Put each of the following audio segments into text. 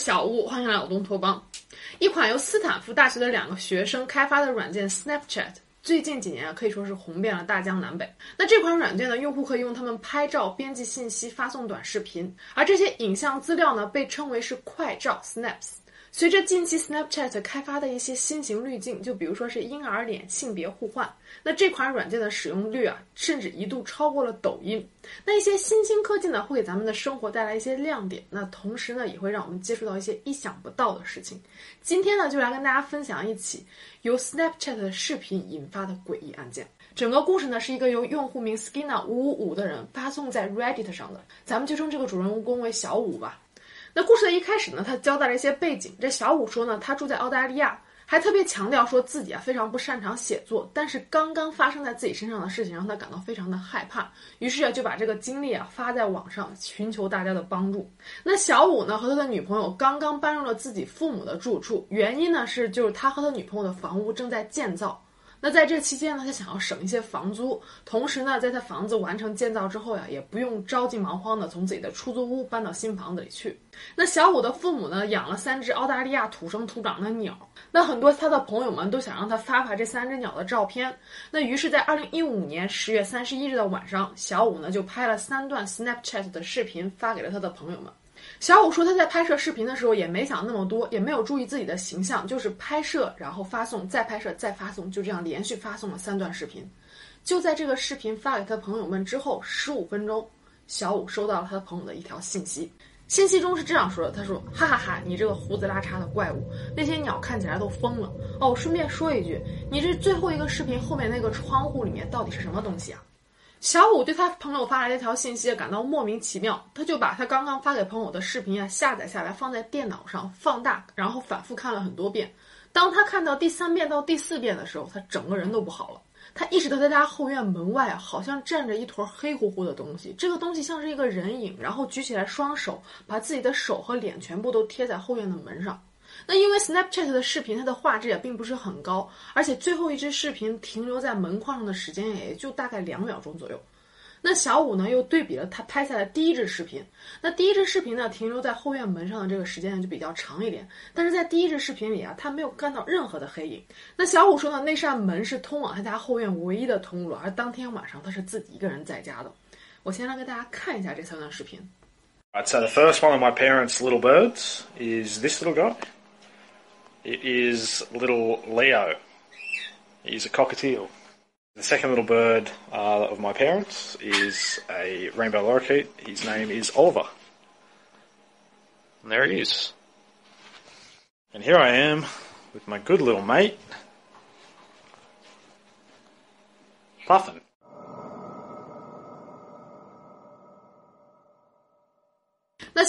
小屋，欢迎来到东托邦。一款由斯坦福大学的两个学生开发的软件 Snapchat，最近几年啊可以说是红遍了大江南北。那这款软件呢，用户可以用它们拍照、编辑信息、发送短视频，而这些影像资料呢，被称为是快照 Snaps。随着近期 Snapchat 开发的一些新型滤镜，就比如说是婴儿脸性别互换，那这款软件的使用率啊，甚至一度超过了抖音。那一些新兴科技呢，会给咱们的生活带来一些亮点，那同时呢，也会让我们接触到一些意想不到的事情。今天呢，就来跟大家分享一起由 Snapchat 的视频引发的诡异案件。整个故事呢，是一个由用户名 Skina 五五五的人发送在 Reddit 上的，咱们就称这个主人公为小五吧。那故事的一开始呢，他交代了一些背景。这小五说呢，他住在澳大利亚，还特别强调说自己啊非常不擅长写作，但是刚刚发生在自己身上的事情让他感到非常的害怕，于是啊就把这个经历啊发在网上，寻求大家的帮助。那小五呢和他的女朋友刚刚搬入了自己父母的住处，原因呢是就是他和他女朋友的房屋正在建造。那在这期间呢，他想要省一些房租，同时呢，在他房子完成建造之后呀，也不用着急忙慌的从自己的出租屋搬到新房子里去。那小五的父母呢，养了三只澳大利亚土生土长的鸟，那很多他的朋友们都想让他发发这三只鸟的照片。那于是，在二零一五年十月三十一日的晚上，小五呢就拍了三段 Snapchat 的视频发给了他的朋友们。小五说，他在拍摄视频的时候也没想那么多，也没有注意自己的形象，就是拍摄，然后发送，再拍摄，再发送，就这样连续发送了三段视频。就在这个视频发给他朋友们之后，十五分钟，小五收到了他的朋友的一条信息。信息中是这样说的：“他说，哈哈哈，你这个胡子拉碴的怪物，那些鸟看起来都疯了。哦，顺便说一句，你这最后一个视频后面那个窗户里面到底是什么东西啊？”小五对他朋友发来的一条信息感到莫名其妙，他就把他刚刚发给朋友的视频啊下载下来，放在电脑上放大，然后反复看了很多遍。当他看到第三遍到第四遍的时候，他整个人都不好了。他意识到在他后院门外，好像站着一坨黑乎乎的东西，这个东西像是一个人影，然后举起来双手，把自己的手和脸全部都贴在后院的门上。那因为 Snapchat 的视频，它的画质也并不是很高，而且最后一支视频停留在门框上的时间也就大概两秒钟左右。那小五呢，又对比了他拍下来第一支视频，那第一支视频呢，停留在后院门上的这个时间呢就比较长一点，但是在第一支视频里啊，他没有看到任何的黑影。那小五说呢，那扇门是通往他家后院唯一的通路，而当天晚上他是自己一个人在家的。我先来给大家看一下这三段视频。Right, so the first one of my parents' little birds is this little guy. It is little Leo. He's a cockatiel. The second little bird uh, of my parents is a rainbow lorikeet. His name is Oliver. And there he is. And here I am with my good little mate, Puffin.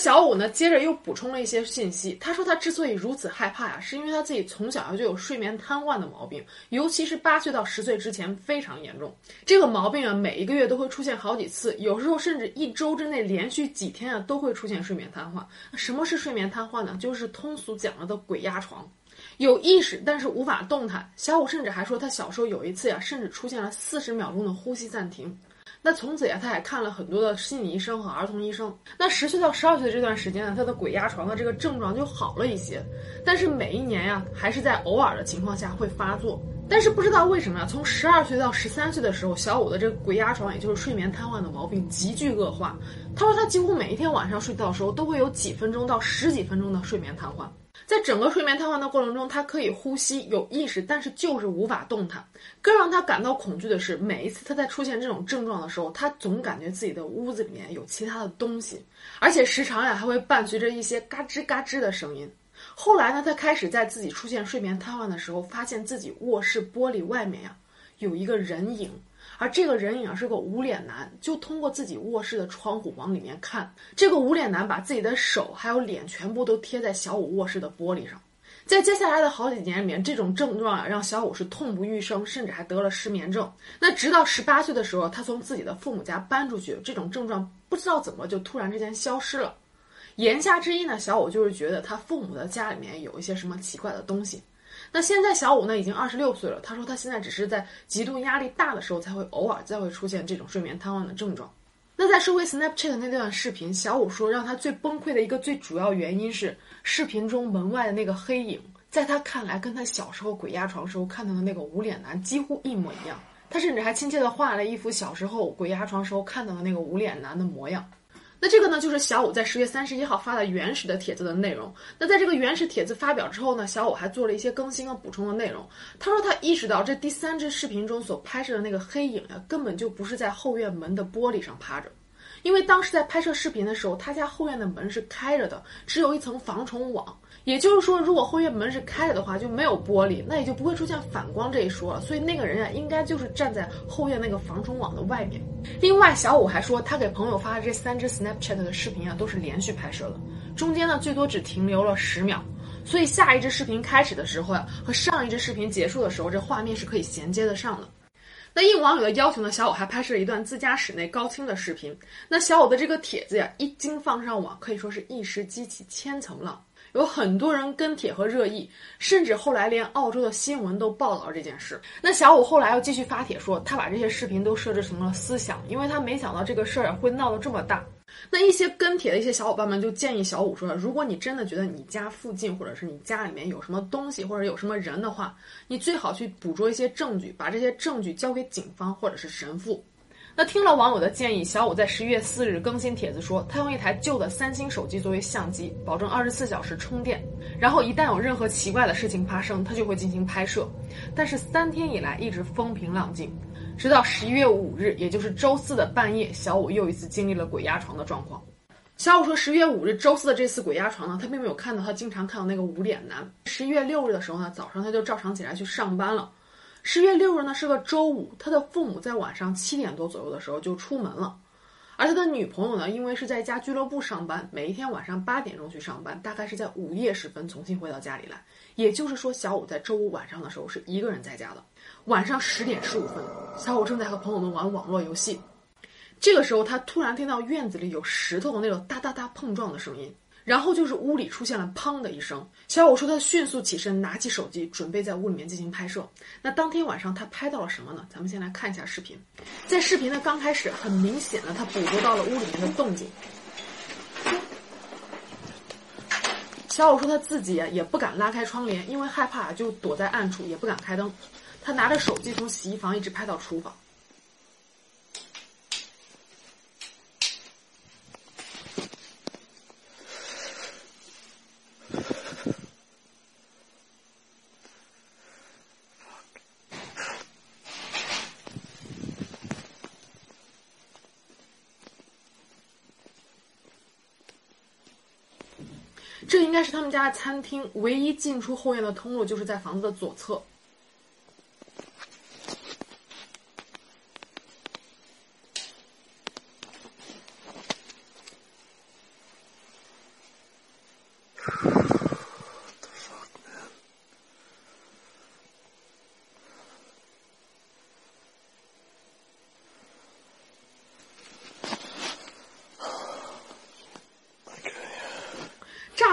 小五呢？接着又补充了一些信息。他说，他之所以如此害怕呀，是因为他自己从小就有睡眠瘫痪的毛病，尤其是八岁到十岁之前非常严重。这个毛病啊，每一个月都会出现好几次，有时候甚至一周之内连续几天啊都会出现睡眠瘫痪。什么是睡眠瘫痪呢？就是通俗讲了的鬼压床，有意识但是无法动弹。小五甚至还说，他小时候有一次呀，甚至出现了四十秒钟的呼吸暂停。那从此呀，他还看了很多的心理医生和儿童医生。那十岁到十二岁的这段时间呢，他的鬼压床的这个症状就好了一些，但是每一年呀，还是在偶尔的情况下会发作。但是不知道为什么，从十二岁到十三岁的时候，小五的这个鬼压床，也就是睡眠瘫痪的毛病急剧恶化。他说他几乎每一天晚上睡觉的时候，都会有几分钟到十几分钟的睡眠瘫痪。在整个睡眠瘫痪的过程中，他可以呼吸、有意识，但是就是无法动弹。更让他感到恐惧的是，每一次他在出现这种症状的时候，他总感觉自己的屋子里面有其他的东西，而且时常呀还会伴随着一些嘎吱嘎吱的声音。后来呢，他开始在自己出现睡眠瘫痪的时候，发现自己卧室玻璃外面呀有一个人影。而这个人影是个无脸男，就通过自己卧室的窗户往里面看。这个无脸男把自己的手还有脸全部都贴在小五卧室的玻璃上。在接下来的好几年里面，这种症状啊让小五是痛不欲生，甚至还得了失眠症。那直到十八岁的时候，他从自己的父母家搬出去，这种症状不知道怎么就突然之间消失了。言下之意呢，小五就是觉得他父母的家里面有一些什么奇怪的东西。那现在小五呢已经二十六岁了。他说他现在只是在极度压力大的时候才会偶尔再会出现这种睡眠瘫痪的症状。那在收回 Snapchat 那段视频，小五说让他最崩溃的一个最主要原因是视频中门外的那个黑影，在他看来跟他小时候鬼压床时候看到的那个无脸男几乎一模一样。他甚至还亲切地画了一幅小时候鬼压床时候看到的那个无脸男的模样。那这个呢，就是小五在十月三十一号发的原始的帖子的内容。那在这个原始帖子发表之后呢，小五还做了一些更新和补充的内容。他说他意识到这第三支视频中所拍摄的那个黑影呀，根本就不是在后院门的玻璃上趴着，因为当时在拍摄视频的时候，他家后院的门是开着的，只有一层防虫网。也就是说，如果后院门是开着的话，就没有玻璃，那也就不会出现反光这一说了。所以那个人啊，应该就是站在后院那个防虫网的外面。另外，小五还说，他给朋友发的这三支 Snapchat 的视频啊，都是连续拍摄的，中间呢最多只停留了十秒。所以下一支视频开始的时候呀，和上一支视频结束的时候，这画面是可以衔接得上的。那应网友的要求呢，小五还拍摄了一段自家室内高清的视频。那小五的这个帖子呀，一经放上网，可以说是一时激起千层浪。有很多人跟帖和热议，甚至后来连澳洲的新闻都报道了这件事。那小五后来又继续发帖说，他把这些视频都设置成了思想，因为他没想到这个事儿会闹得这么大。那一些跟帖的一些小伙伴们就建议小五说，如果你真的觉得你家附近或者是你家里面有什么东西或者有什么人的话，你最好去捕捉一些证据，把这些证据交给警方或者是神父。那听了网友的建议，小五在十一月四日更新帖子说，他用一台旧的三星手机作为相机，保证二十四小时充电。然后一旦有任何奇怪的事情发生，他就会进行拍摄。但是三天以来一直风平浪静，直到十一月五日，也就是周四的半夜，小五又一次经历了鬼压床的状况。小五说，十一月五日周四的这次鬼压床呢，他并没有看到他经常看到那个无脸男。十一月六日的时候呢，早上他就照常起来去上班了。十月六日呢是个周五，他的父母在晚上七点多左右的时候就出门了，而他的女朋友呢，因为是在一家俱乐部上班，每一天晚上八点钟去上班，大概是在午夜时分重新回到家里来。也就是说，小五在周五晚上的时候是一个人在家的。晚上十点十五分，小五正在和朋友们玩网络游戏，这个时候他突然听到院子里有石头的那种哒哒哒碰撞的声音。然后就是屋里出现了“砰”的一声，小五说他迅速起身，拿起手机，准备在屋里面进行拍摄。那当天晚上他拍到了什么呢？咱们先来看一下视频。在视频的刚开始，很明显的他捕捉到了屋里面的动静。小五说他自己也不敢拉开窗帘，因为害怕，就躲在暗处，也不敢开灯。他拿着手机从洗衣房一直拍到厨房。这应该是他们家的餐厅，唯一进出后院的通路就是在房子的左侧。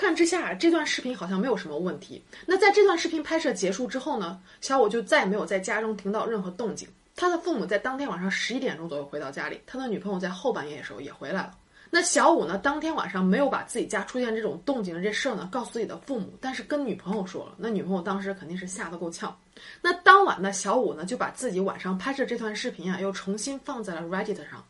看之下，这段视频好像没有什么问题。那在这段视频拍摄结束之后呢，小五就再也没有在家中听到任何动静。他的父母在当天晚上十一点钟左右回到家里，他的女朋友在后半夜的时候也回来了。那小五呢，当天晚上没有把自己家出现这种动静的这事儿呢告诉自己的父母，但是跟女朋友说了。那女朋友当时肯定是吓得够呛。那当晚呢，小五呢就把自己晚上拍摄这段视频啊，又重新放在了 Reddit 上。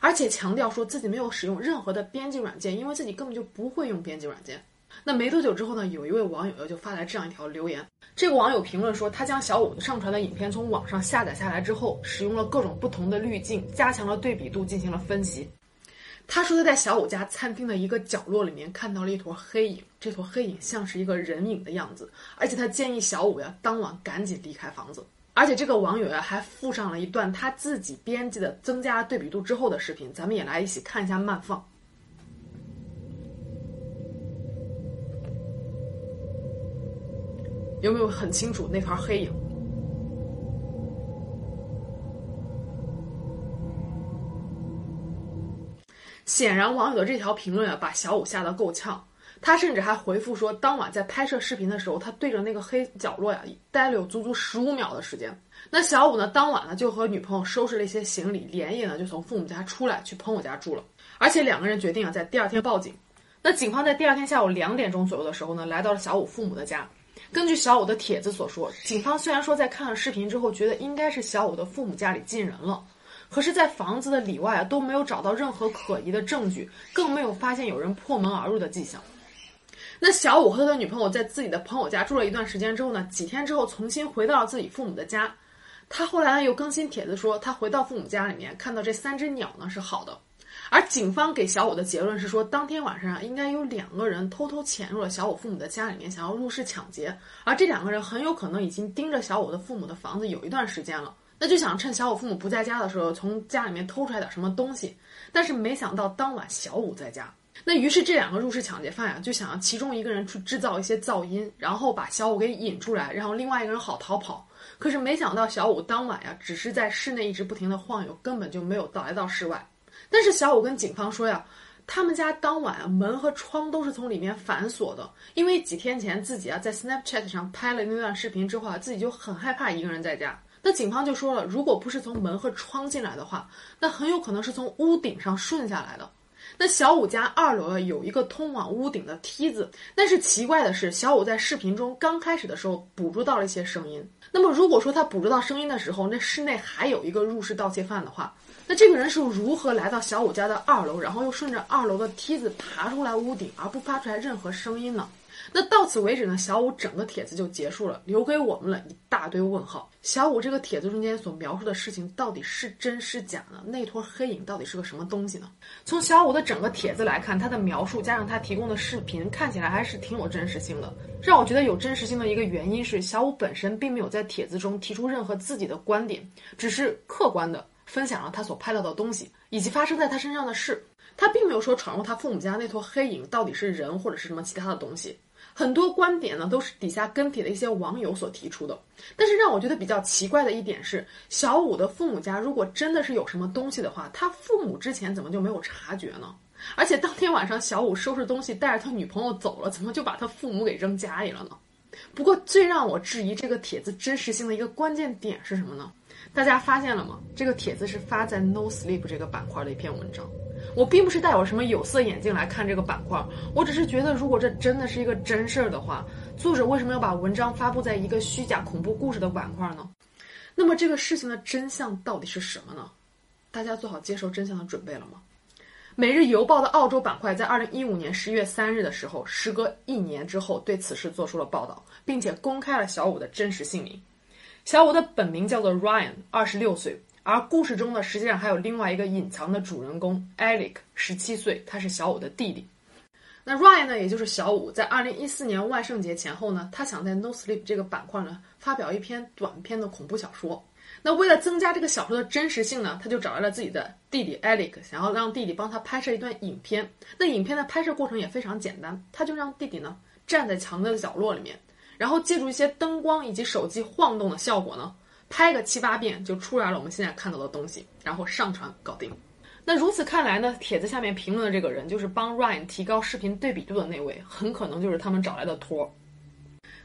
而且强调说自己没有使用任何的编辑软件，因为自己根本就不会用编辑软件。那没多久之后呢，有一位网友就发来这样一条留言。这个网友评论说，他将小五上传的影片从网上下载下来之后，使用了各种不同的滤镜，加强了对比度，进行了分析。他说他在小五家餐厅的一个角落里面看到了一坨黑影，这坨黑影像是一个人影的样子，而且他建议小五呀当晚赶紧离开房子。而且这个网友呀还附上了一段他自己编辑的增加对比度之后的视频，咱们也来一起看一下慢放。有没有很清楚那团黑影？显然网友的这条评论啊把小五吓得够呛。他甚至还回复说，当晚在拍摄视频的时候，他对着那个黑角落呀待了有足足十五秒的时间。那小五呢，当晚呢就和女朋友收拾了一些行李，连夜呢就从父母家出来去朋友家住了。而且两个人决定啊，在第二天报警。那警方在第二天下午两点钟左右的时候呢，来到了小五父母的家。根据小五的帖子所说，警方虽然说在看了视频之后，觉得应该是小五的父母家里进人了，可是，在房子的里外啊都没有找到任何可疑的证据，更没有发现有人破门而入的迹象。那小五和他的女朋友在自己的朋友家住了一段时间之后呢，几天之后重新回到了自己父母的家。他后来呢又更新帖子说，他回到父母家里面看到这三只鸟呢是好的。而警方给小五的结论是说，当天晚上啊应该有两个人偷偷潜入了小五父母的家里面，想要入室抢劫。而这两个人很有可能已经盯着小五的父母的房子有一段时间了，那就想趁小五父母不在家的时候从家里面偷出来点什么东西。但是没想到当晚小五在家。那于是这两个入室抢劫犯呀，就想要其中一个人去制造一些噪音，然后把小五给引出来，然后另外一个人好逃跑。可是没想到小五当晚呀，只是在室内一直不停的晃悠，根本就没有到来到室外。但是小五跟警方说呀，他们家当晚门和窗都是从里面反锁的，因为几天前自己啊在 Snapchat 上拍了那段视频之后啊，自己就很害怕一个人在家。那警方就说了，如果不是从门和窗进来的话，那很有可能是从屋顶上顺下来的。那小五家二楼啊有一个通往屋顶的梯子，但是奇怪的是，小五在视频中刚开始的时候捕捉到了一些声音。那么如果说他捕捉到声音的时候，那室内还有一个入室盗窃犯的话，那这个人是如何来到小五家的二楼，然后又顺着二楼的梯子爬出来屋顶，而不发出来任何声音呢？那到此为止呢，小五整个帖子就结束了，留给我们了一大堆问号。小五这个帖子中间所描述的事情到底是真是假呢？那坨黑影到底是个什么东西呢？从小五的整个帖子来看，他的描述加上他提供的视频，看起来还是挺有真实性的。让我觉得有真实性的一个原因是，小五本身并没有在帖子中提出任何自己的观点，只是客观的分享了他所拍到的东西以及发生在他身上的事。他并没有说闯入他父母家那坨黑影到底是人或者是什么其他的东西。很多观点呢都是底下跟帖的一些网友所提出的，但是让我觉得比较奇怪的一点是，小五的父母家如果真的是有什么东西的话，他父母之前怎么就没有察觉呢？而且当天晚上小五收拾东西带着他女朋友走了，怎么就把他父母给扔家里了呢？不过最让我质疑这个帖子真实性的一个关键点是什么呢？大家发现了吗？这个帖子是发在 No Sleep 这个板块的一篇文章。我并不是带有什么有色眼镜来看这个板块，我只是觉得，如果这真的是一个真事儿的话，作者为什么要把文章发布在一个虚假恐怖故事的板块呢？那么这个事情的真相到底是什么呢？大家做好接受真相的准备了吗？《每日邮报》的澳洲板块在二零一五年十一月三日的时候，时隔一年之后对此事做出了报道，并且公开了小五的真实姓名。小五的本名叫做 Ryan，二十六岁。而故事中呢，实际上还有另外一个隐藏的主人公 Alec，十七岁，他是小五的弟弟。那 Ryan 呢，也就是小五，在二零一四年万圣节前后呢，他想在 No Sleep 这个板块呢发表一篇短篇的恐怖小说。那为了增加这个小说的真实性呢，他就找来了自己的弟弟 Alec，想要让弟弟帮他拍摄一段影片。那影片的拍摄过程也非常简单，他就让弟弟呢站在墙的角落里面，然后借助一些灯光以及手机晃动的效果呢。拍个七八遍就出来了，我们现在看到的东西，然后上传搞定。那如此看来呢，帖子下面评论的这个人就是帮 Ryan 提高视频对比度的那位，很可能就是他们找来的托。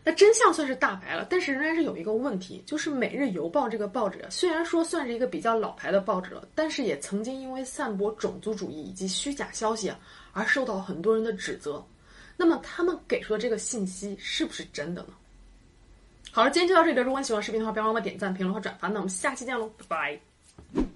那真相算是大白了，但是仍然是有一个问题，就是《每日邮报》这个报纸虽然说算是一个比较老牌的报纸了，但是也曾经因为散播种族主义以及虚假消息，而受到很多人的指责。那么他们给出的这个信息是不是真的呢？好了，今天就到这里了。如果你喜欢视频的话，别忘了点赞、评论和转发。那我们下期见喽，拜拜。